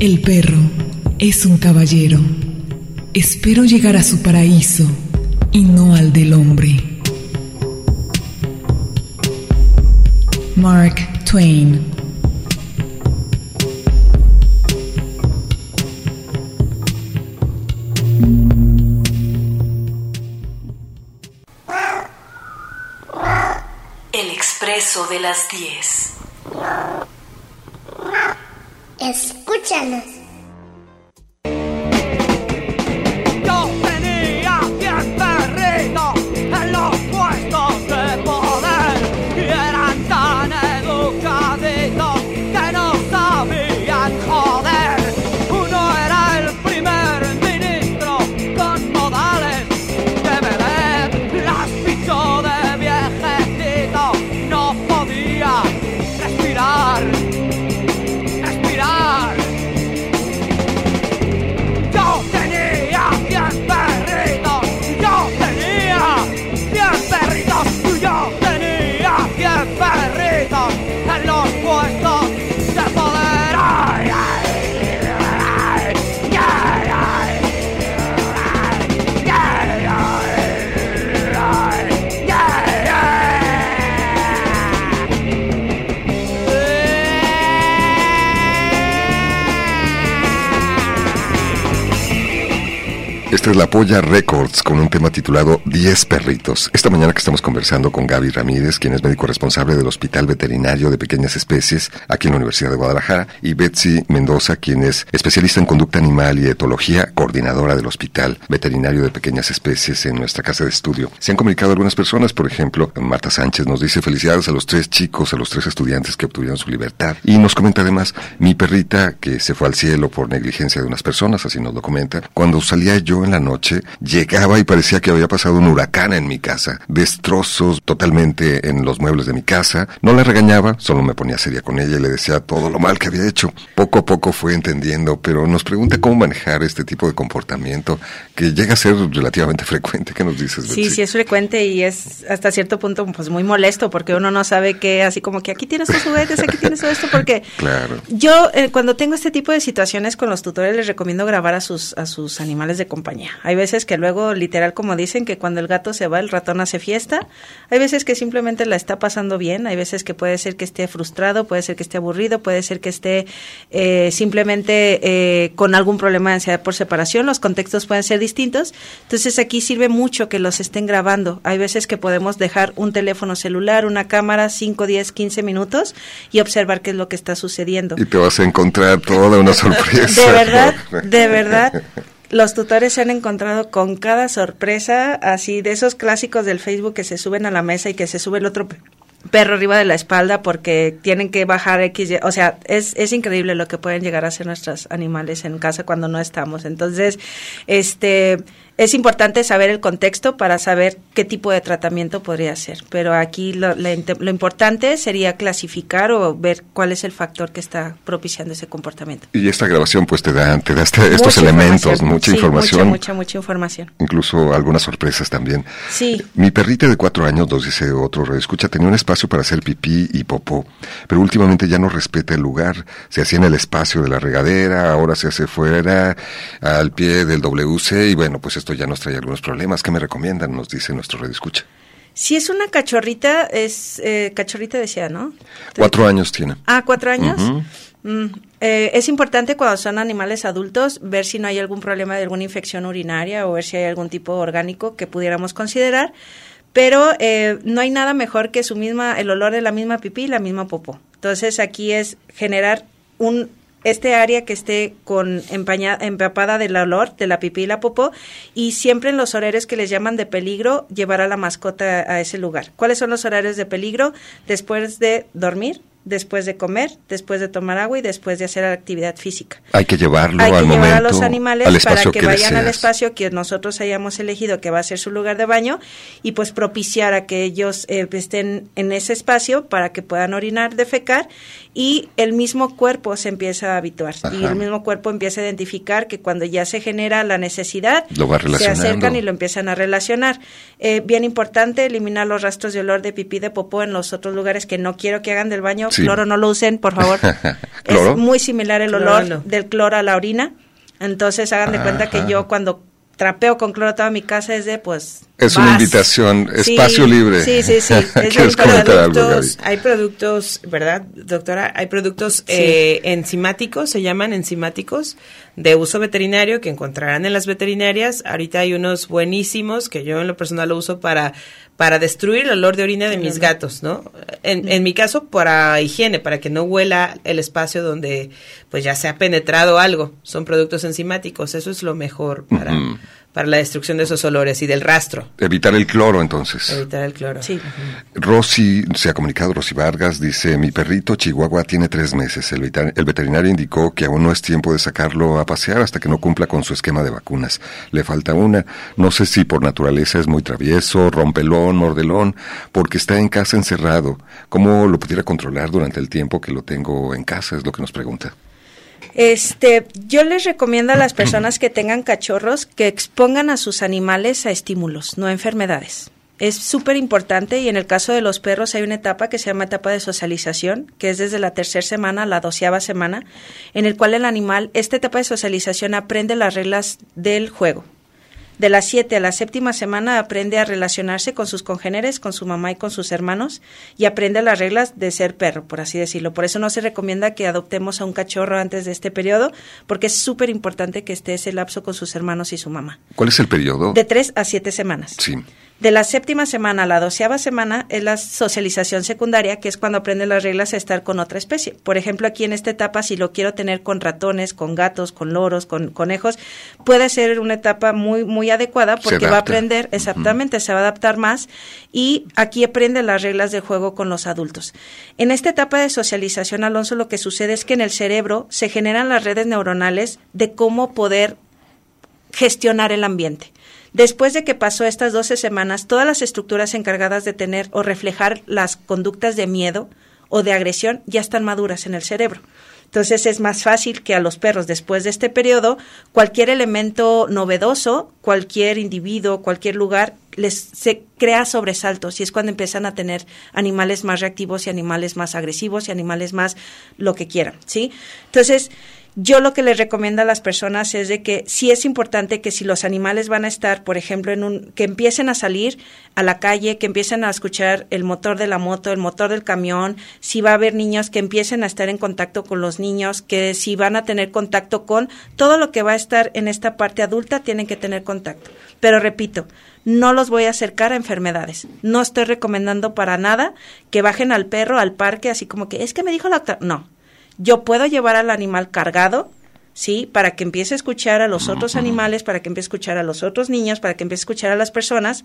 El perro es un caballero. Espero llegar a su paraíso y no al del hombre. Mark Twain El expreso de las 10. Escúchanos. La Polla Records con un tema titulado 10 perritos. Esta mañana que estamos conversando con Gaby Ramírez, quien es médico responsable del Hospital Veterinario de Pequeñas Especies aquí en la Universidad de Guadalajara, y Betsy Mendoza, quien es especialista en conducta animal y etología, coordinadora del Hospital Veterinario de Pequeñas Especies en nuestra casa de estudio. Se han comunicado algunas personas, por ejemplo, Marta Sánchez nos dice felicidades a los tres chicos, a los tres estudiantes que obtuvieron su libertad. Y nos comenta además, mi perrita que se fue al cielo por negligencia de unas personas, así nos lo comenta, cuando salía yo en la noche, llegaba y parecía que había pasado un huracán en mi casa. Destrozos totalmente en los muebles de mi casa. No la regañaba, solo me ponía seria con ella y le decía todo lo mal que había hecho. Poco a poco fue entendiendo, pero nos pregunta cómo manejar este tipo de comportamiento que llega a ser relativamente frecuente. ¿Qué nos dices? Sí, Betsy? sí es frecuente y es hasta cierto punto pues muy molesto porque uno no sabe que así como que aquí tienes tus juguetes, aquí tienes todo esto porque Claro. yo eh, cuando tengo este tipo de situaciones con los tutores les recomiendo grabar a sus a sus animales de compañía. Hay veces que luego literal como dicen que cuando el gato se va el ratón hace fiesta. Hay veces que simplemente la está pasando bien, hay veces que puede ser que esté frustrado, puede ser que esté aburrido, puede ser que esté eh, simplemente eh, con algún problema de ansiedad por separación. Los contextos pueden ser distintos. Entonces aquí sirve mucho que los estén grabando. Hay veces que podemos dejar un teléfono celular, una cámara, 5, 10, 15 minutos y observar qué es lo que está sucediendo. Y te vas a encontrar toda una sorpresa. De verdad, de verdad. Los tutores se han encontrado con cada sorpresa, así de esos clásicos del Facebook que se suben a la mesa y que se sube el otro pe- perro arriba de la espalda porque tienen que bajar X, o sea, es, es increíble lo que pueden llegar a hacer nuestros animales en casa cuando no estamos. Entonces, este, es importante saber el contexto para saber qué tipo de tratamiento podría ser. Pero aquí lo, lo importante sería clasificar o ver cuál es el factor que está propiciando ese comportamiento. Y esta grabación pues te da, te da este- estos elementos, mucha Sí, información, Mucha, mucha, mucha información. incluso algunas sorpresas también. Sí. Mi perrita de cuatro años, nos dice otro escucha, tenía un espacio para hacer pipí y popó, pero últimamente ya no respeta el lugar. Se hacía en el espacio de la regadera, ahora se hace fuera, al pie del WC, y bueno, pues esto ya nos trae algunos problemas. ¿Qué me recomiendan? Nos dice nuestro red escucha. Si es una cachorrita, es eh, cachorrita decía, ¿no? Cuatro años tiene. Ah, cuatro años. Mm, eh, es importante cuando son animales adultos ver si no hay algún problema de alguna infección urinaria o ver si hay algún tipo orgánico que pudiéramos considerar. Pero eh, no hay nada mejor que su misma, el olor de la misma pipí y la misma popó. Entonces aquí es generar un este área que esté con empaña- empapada del olor de la pipí y la popó y siempre en los horarios que les llaman de peligro llevar a la mascota a ese lugar. ¿Cuáles son los horarios de peligro? Después de dormir, después de comer, después de tomar agua y después de hacer actividad física. Hay que llevarlo Hay que al llevar momento, a los animales al para que, vayan al espacio que nosotros hayamos elegido que va a ser su lugar de baño y pues propiciar a que ellos eh, estén en ese espacio para que puedan orinar, defecar y el mismo cuerpo se empieza a habituar y el mismo cuerpo empieza a identificar que cuando ya se genera la necesidad Lo va se acercan y lo empiezan a relacionar. Eh, bien importante eliminar los rastros de olor de pipí de popó en los otros lugares que no quiero que hagan del baño. Sí. Cloro no lo usen, por favor. ¿Cloro? Es muy similar el olor no. del cloro a la orina. Entonces hagan de cuenta que yo cuando trapeo con cloro toda mi casa es de pues Es una invitación, Sí, espacio libre. Sí, sí, sí. Es ¿Quieres comentar algo, productos, Gaby? hay productos, ¿verdad, doctora? Hay productos eh, enzimáticos, se llaman enzimáticos, de uso veterinario que encontrarán en las veterinarias. Ahorita hay unos buenísimos que yo en lo personal lo uso para, para destruir el olor de orina de mis gatos, ¿no? En, en mi caso, para higiene, para que no huela el espacio donde pues ya se ha penetrado algo. Son productos enzimáticos, eso es lo mejor para. Para la destrucción de esos olores y del rastro. Evitar el cloro, entonces. Evitar el cloro. Sí. Rosy se ha comunicado, Rosy Vargas, dice, mi perrito Chihuahua tiene tres meses. El, veter- el veterinario indicó que aún no es tiempo de sacarlo a pasear hasta que no cumpla con su esquema de vacunas. Le falta una. No sé si por naturaleza es muy travieso, rompelón, mordelón, porque está en casa encerrado. ¿Cómo lo pudiera controlar durante el tiempo que lo tengo en casa? Es lo que nos pregunta. Este, yo les recomiendo a las personas que tengan cachorros que expongan a sus animales a estímulos, no a enfermedades. Es súper importante y en el caso de los perros hay una etapa que se llama etapa de socialización, que es desde la tercera semana a la doceava semana, en el cual el animal, esta etapa de socialización aprende las reglas del juego. De las siete a la séptima semana aprende a relacionarse con sus congéneres, con su mamá y con sus hermanos y aprende las reglas de ser perro, por así decirlo. Por eso no se recomienda que adoptemos a un cachorro antes de este periodo, porque es súper importante que esté ese lapso con sus hermanos y su mamá. ¿Cuál es el periodo? De tres a siete semanas. Sí. De la séptima semana a la doceava semana es la socialización secundaria, que es cuando aprende las reglas a estar con otra especie. Por ejemplo, aquí en esta etapa, si lo quiero tener con ratones, con gatos, con loros, con conejos, puede ser una etapa muy, muy adecuada porque va a aprender, exactamente, se va a adaptar más y aquí aprende las reglas de juego con los adultos. En esta etapa de socialización, Alonso, lo que sucede es que en el cerebro se generan las redes neuronales de cómo poder gestionar el ambiente. Después de que pasó estas 12 semanas, todas las estructuras encargadas de tener o reflejar las conductas de miedo o de agresión ya están maduras en el cerebro. Entonces es más fácil que a los perros después de este periodo cualquier elemento novedoso, cualquier individuo, cualquier lugar les se crea sobresaltos y es cuando empiezan a tener animales más reactivos y animales más agresivos y animales más lo que quieran, ¿sí? Entonces, yo lo que les recomiendo a las personas es de que sí es importante que si los animales van a estar, por ejemplo, en un que empiecen a salir a la calle, que empiecen a escuchar el motor de la moto, el motor del camión, si va a haber niños que empiecen a estar en contacto con los niños, que si van a tener contacto con todo lo que va a estar en esta parte adulta tienen que tener contacto. Pero repito, no los voy a acercar a enfermedades. No estoy recomendando para nada que bajen al perro al parque así como que es que me dijo la doctora, no yo puedo llevar al animal cargado, ¿sí? Para que empiece a escuchar a los otros animales, para que empiece a escuchar a los otros niños, para que empiece a escuchar a las personas.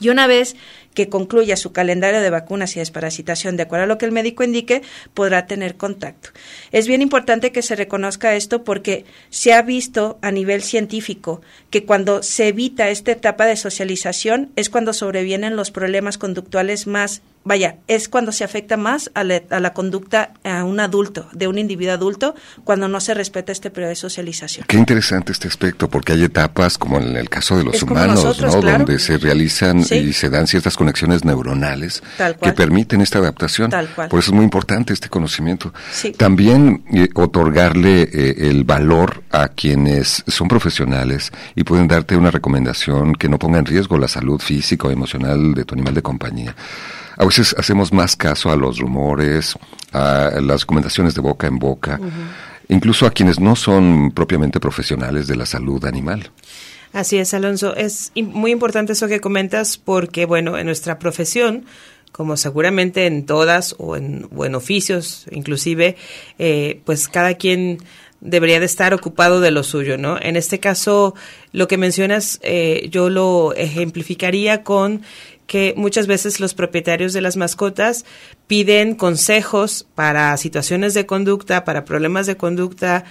Y una vez que concluya su calendario de vacunas y desparasitación de acuerdo a lo que el médico indique, podrá tener contacto. Es bien importante que se reconozca esto porque se ha visto a nivel científico que cuando se evita esta etapa de socialización es cuando sobrevienen los problemas conductuales más vaya, es cuando se afecta más a la, conducta a un adulto, de un individuo adulto, cuando no se respeta este periodo de socialización. Qué interesante este aspecto, porque hay etapas, como en el caso de los humanos, ¿no? Donde se realizan y se dan ciertas conexiones neuronales que permiten esta adaptación. Por eso es muy importante este conocimiento. También eh, otorgarle eh, el valor a quienes son profesionales y pueden darte una recomendación que no ponga en riesgo la salud física o emocional de tu animal de compañía. A veces hacemos más caso a los rumores, a las recomendaciones de boca en boca, incluso a quienes no son propiamente profesionales de la salud animal. Así es, Alonso. Es muy importante eso que comentas porque, bueno, en nuestra profesión, como seguramente en todas o en, oficios inclusive, eh, pues cada quien debería de estar ocupado de lo suyo, ¿no? En este caso, lo que mencionas, eh, yo lo ejemplificaría con que muchas veces los propietarios de las mascotas piden consejos para situaciones de conducta, para problemas de conducta,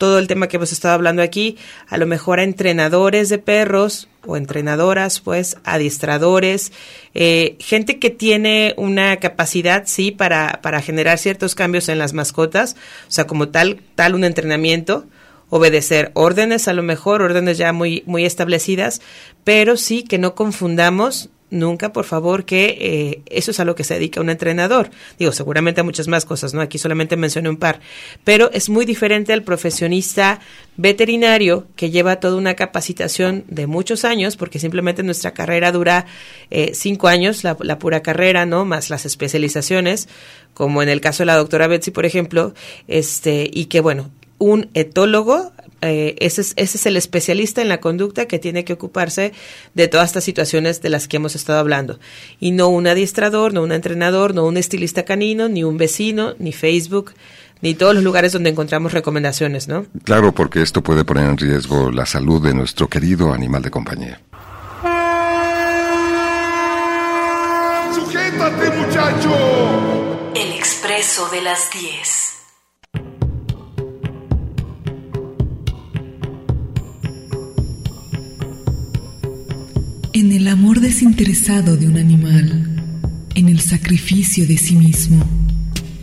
todo el tema que hemos estado hablando aquí, a lo mejor a entrenadores de perros o entrenadoras, pues, adiestradores, eh, gente que tiene una capacidad, sí, para, para generar ciertos cambios en las mascotas, o sea, como tal, tal un entrenamiento, obedecer órdenes, a lo mejor órdenes ya muy, muy establecidas, pero sí que no confundamos nunca, por favor, que eh, eso es a lo que se dedica un entrenador. Digo, seguramente a muchas más cosas, ¿no? Aquí solamente mencioné un par. Pero es muy diferente al profesionista veterinario que lleva toda una capacitación de muchos años, porque simplemente nuestra carrera dura eh, cinco años, la, la pura carrera, ¿no? Más las especializaciones, como en el caso de la doctora Betsy, por ejemplo, este, y que, bueno, un etólogo eh, ese, es, ese es el especialista en la conducta que tiene que ocuparse de todas estas situaciones de las que hemos estado hablando. Y no un adiestrador, no un entrenador, no un estilista canino, ni un vecino, ni Facebook, ni todos los lugares donde encontramos recomendaciones, ¿no? Claro, porque esto puede poner en riesgo la salud de nuestro querido animal de compañía. ¡Sujétate, muchacho! El expreso de las 10. Amor desinteresado de un animal, en el sacrificio de sí mismo,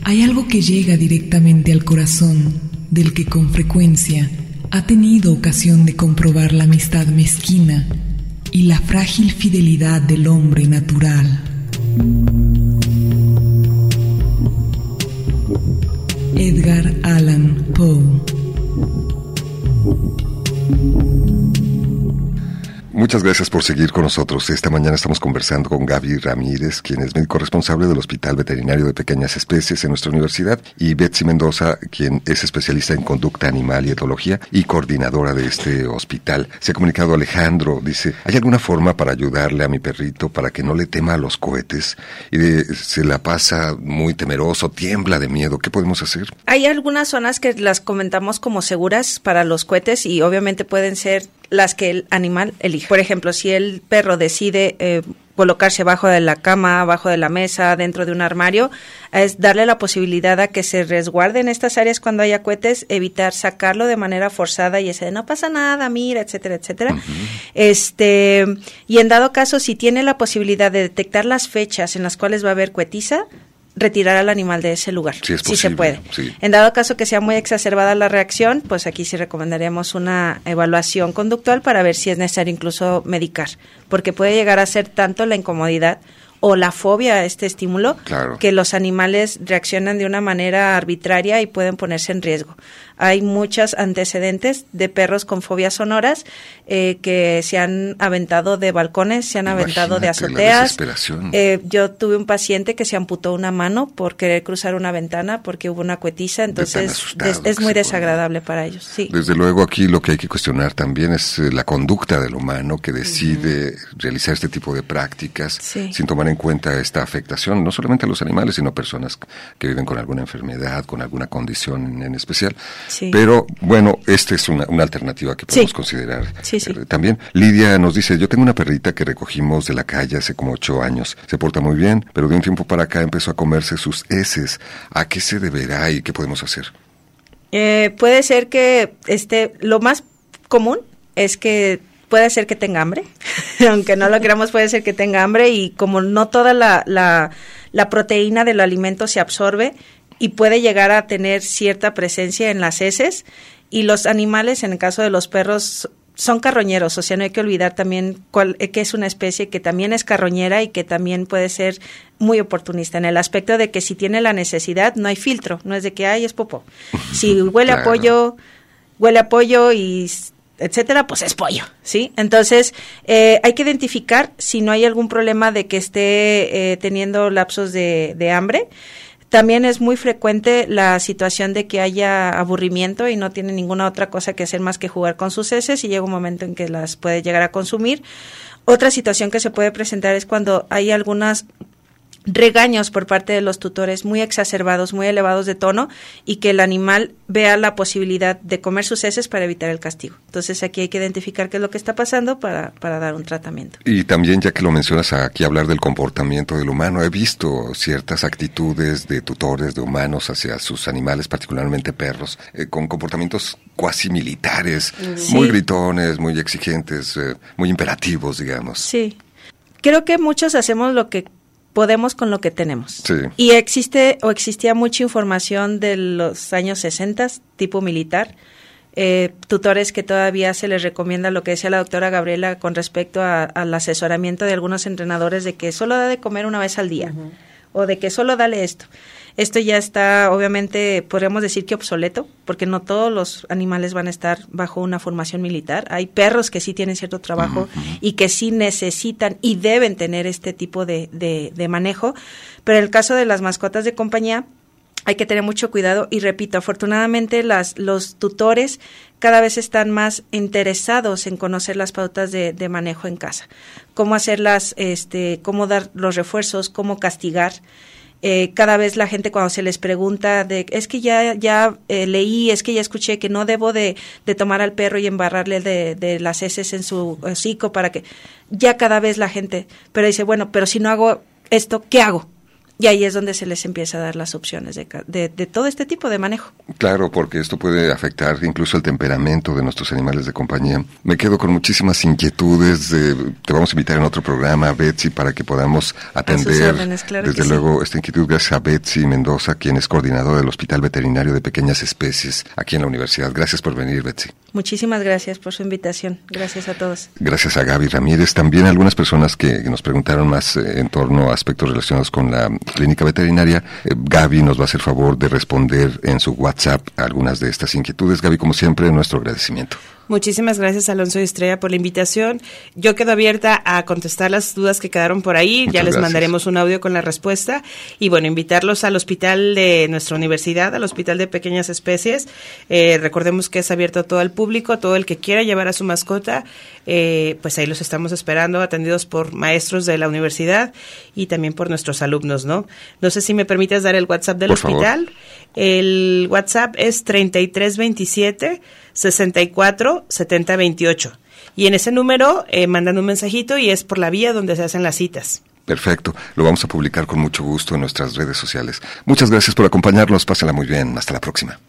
hay algo que llega directamente al corazón del que con frecuencia ha tenido ocasión de comprobar la amistad mezquina y la frágil fidelidad del hombre natural. Edgar Allan Poe Muchas gracias por seguir con nosotros. Esta mañana estamos conversando con Gaby Ramírez, quien es médico responsable del Hospital Veterinario de Pequeñas Especies en nuestra universidad, y Betsy Mendoza, quien es especialista en conducta animal y etología y coordinadora de este hospital. Se ha comunicado Alejandro, dice, ¿hay alguna forma para ayudarle a mi perrito para que no le tema a los cohetes? Y de- se la pasa muy temeroso, tiembla de miedo. ¿Qué podemos hacer? Hay algunas zonas que las comentamos como seguras para los cohetes y obviamente pueden ser las que el animal elige. Por ejemplo, si el perro decide eh, colocarse abajo de la cama, abajo de la mesa, dentro de un armario, es darle la posibilidad a que se resguarde en estas áreas cuando haya cohetes, evitar sacarlo de manera forzada y ese de no pasa nada, mira, etcétera, etcétera. Este, y en dado caso, si tiene la posibilidad de detectar las fechas en las cuales va a haber cohetiza, retirar al animal de ese lugar, Si es si se posible, puede. sí. En dado caso que sea muy exacerbada la reacción, pues aquí sí recomendaríamos una evaluación conductual para ver si es necesario incluso medicar, porque puede llegar a ser tanto la incomodidad o la fobia a este estímulo Claro. que los animales reaccionan de una manera arbitraria y pueden ponerse en riesgo. Hay muchos antecedentes de perros con fobias sonoras eh, que se han aventado de balcones, se han aventado de Imagínate azoteas. desesperación. Eh, yo tuve un paciente que se amputó una mano por querer cruzar una ventana porque hubo una cuetiza, entonces es, muy desagradable para ellos. Sí. Desde luego aquí lo que hay que cuestionar también es eh, la conducta del humano que decide realizar este tipo de prácticas Sí. sin tomar en cuenta esta afectación, no solamente a los animales, sino a personas que viven con alguna enfermedad, con alguna condición en especial. Sí. Pero bueno, esta es una, una alternativa que podemos Sí. considerar Sí, eh, también. Lidia nos dice, yo tengo una perrita que recogimos de la calle hace como ocho años. Se porta muy bien, pero de un tiempo para acá empezó a comerse sus heces. ¿A qué se deberá y qué podemos hacer? Eh, puede ser que este, lo más común es que puede ser que tenga hambre, aunque no lo creamos, puede ser que tenga hambre y como no toda la, la, la proteína del alimento se absorbe y puede llegar a tener cierta presencia en las heces y los animales, en el caso de los perros, son carroñeros, o sea, no hay que olvidar también cuál, eh, que es una especie que también es carroñera y que también puede ser muy oportunista en el aspecto de que si tiene la necesidad no hay filtro, no es de que ay es popó. Si huele a pollo, huele a pollo y etcétera, pues es pollo, ¿sí? Entonces, eh, hay que identificar si no hay algún problema de que esté eh, teniendo lapsos de, de hambre. También es muy frecuente la situación de que haya aburrimiento y no tiene ninguna otra cosa que hacer más que jugar con sus heces y llega un momento en que las puede llegar a consumir. Otra situación que se puede presentar es cuando hay algunas regaños por parte de los tutores muy exacerbados, muy elevados de tono y que el animal vea la posibilidad de comer sus heces para evitar el castigo. Entonces aquí hay que identificar qué es lo que está pasando para, para dar un tratamiento. Y también, ya que lo mencionas aquí, hablar del comportamiento del humano. He visto ciertas actitudes de tutores, de humanos hacia sus animales, particularmente perros, eh, con comportamientos cuasi militares, Sí. muy gritones, muy exigentes, eh, muy imperativos, digamos. Sí. Creo que muchos hacemos lo que podemos con lo que tenemos. Sí. Y existe o existía mucha información de los años 60, tipo militar, eh, tutores que todavía se les recomienda lo que decía la doctora Gabriela con respecto a- al asesoramiento de algunos entrenadores de que solo da de comer una vez al día o de que solo dale esto. Esto ya está, obviamente, podríamos decir que obsoleto, porque no todos los animales van a estar bajo una formación militar. Hay perros que sí tienen cierto trabajo y que sí necesitan y deben tener este tipo de, de, de manejo. Pero en el caso de las mascotas de compañía, hay que tener mucho cuidado. Y repito, afortunadamente las, los tutores cada vez están más interesados en conocer las pautas de, manejo en casa, cómo hacerlas, este, cómo dar los refuerzos, cómo castigar. Eh, cada vez la gente cuando se les pregunta de es que ya ya eh, leí es que ya escuché que no debo de, de tomar al perro y embarrarle de, de las heces en su hocico para que ya cada vez la gente pero dice bueno pero si no hago esto qué hago y ahí es donde se les empieza a dar las opciones de, de, de todo este tipo de manejo. Claro, porque esto puede afectar incluso el temperamento de nuestros animales de compañía. Me quedo con muchísimas inquietudes. de- te vamos a invitar en otro programa, Betsy, para que podamos atender. órdenes, claro desde sí. luego, esta inquietud gracias a Betsy Mendoza, quien es coordinadora del Hospital Veterinario de Pequeñas Especies aquí en la universidad. Gracias por venir, Betsy. Muchísimas gracias por su invitación. Gracias a todos. Gracias a Gaby Ramírez. También algunas personas que, que nos preguntaron más eh, en torno a aspectos relacionados con la clínica veterinaria. Eh, Gaby nos va a hacer favor de responder en su WhatsApp algunas de estas inquietudes. Gaby, como siempre, nuestro agradecimiento. Muchísimas gracias, Alonso y Estrella, por la invitación. Yo quedo abierta a contestar las dudas que quedaron por ahí. ya les gracias. mandaremos un audio con la respuesta. Y bueno, invitarlos al hospital de nuestra universidad, al Hospital de Pequeñas Especies. Eh, recordemos que es abierto a todo el público, todo el que quiera llevar a su mascota, eh, pues ahí los estamos esperando, atendidos por maestros de la universidad y también por nuestros alumnos, ¿no? No sé si me permites dar el WhatsApp del Por favor. hospital. El WhatsApp es 3327 64 70 28. Y en ese número eh, mandan un mensajito y es por la vía donde se hacen las citas. Perfecto, lo vamos a publicar con mucho gusto en nuestras redes sociales. Muchas gracias por acompañarnos, pásala muy bien, hasta la próxima.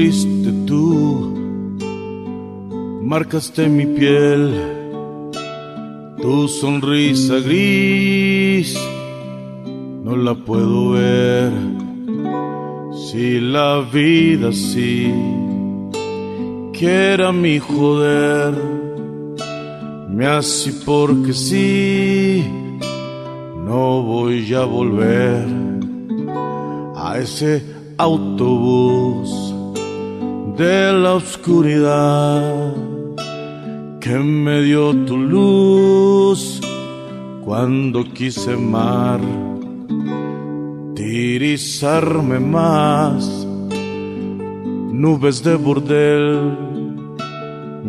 Triste tú, marcaste mi piel, tu sonrisa gris, no la puedo ver. Si la vida sí quiera mi joder, me así porque sí, no voy a volver a ese autobús de la oscuridad que me dio tu luz cuando quise mar tirizarme más nubes de burdel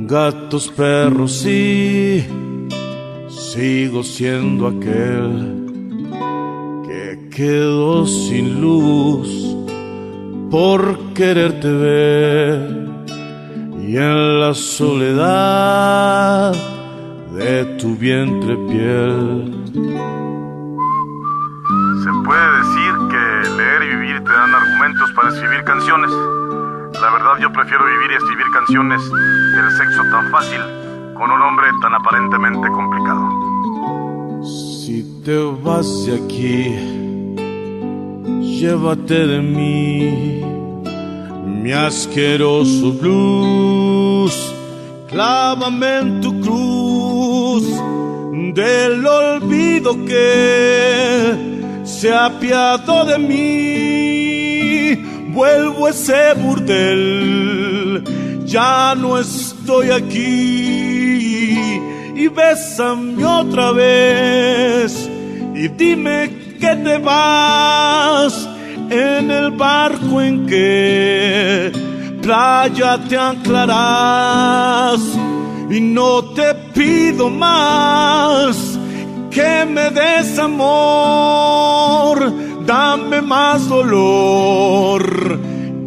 gatos perros y sigo siendo aquel que quedó sin luz por quererte ver y en la soledad de tu vientre piel. Se puede decir que leer y vivir te dan argumentos para escribir canciones. La verdad yo prefiero vivir y escribir canciones del sexo tan fácil con un hombre tan aparentemente complicado. Si te vas de aquí, llévate de mí mi asqueroso blues, clávame en tu cruz del olvido que se ha apiado de mí. Vuelvo a ese burdel, ya no estoy aquí. Y bésame otra vez y dime que te vas en el barco en que playa te anclarás y no te pido más que me des amor, dame más dolor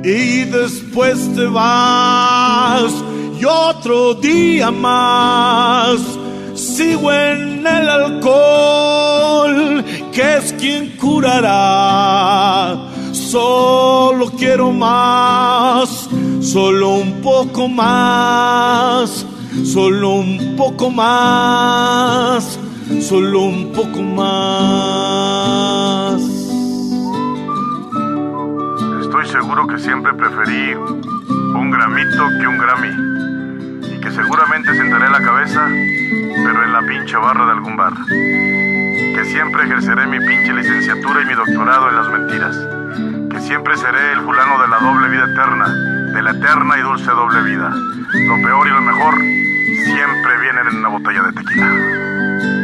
y después te vas. Y otro día más sigo en el alcohol que es quien curará solo quiero más solo un poco más solo un poco más solo un poco más Estoy seguro que siempre preferí un gramito que un Grammy. Y que seguramente sentaré la cabeza, pero en la pinche barra de algún bar. Que siempre ejerceré mi pinche licenciatura y mi doctorado en las mentiras. Siempre seré el fulano de la doble vida eterna, de la eterna y dulce doble vida. Lo peor y lo mejor siempre vienen en una botella de tequila.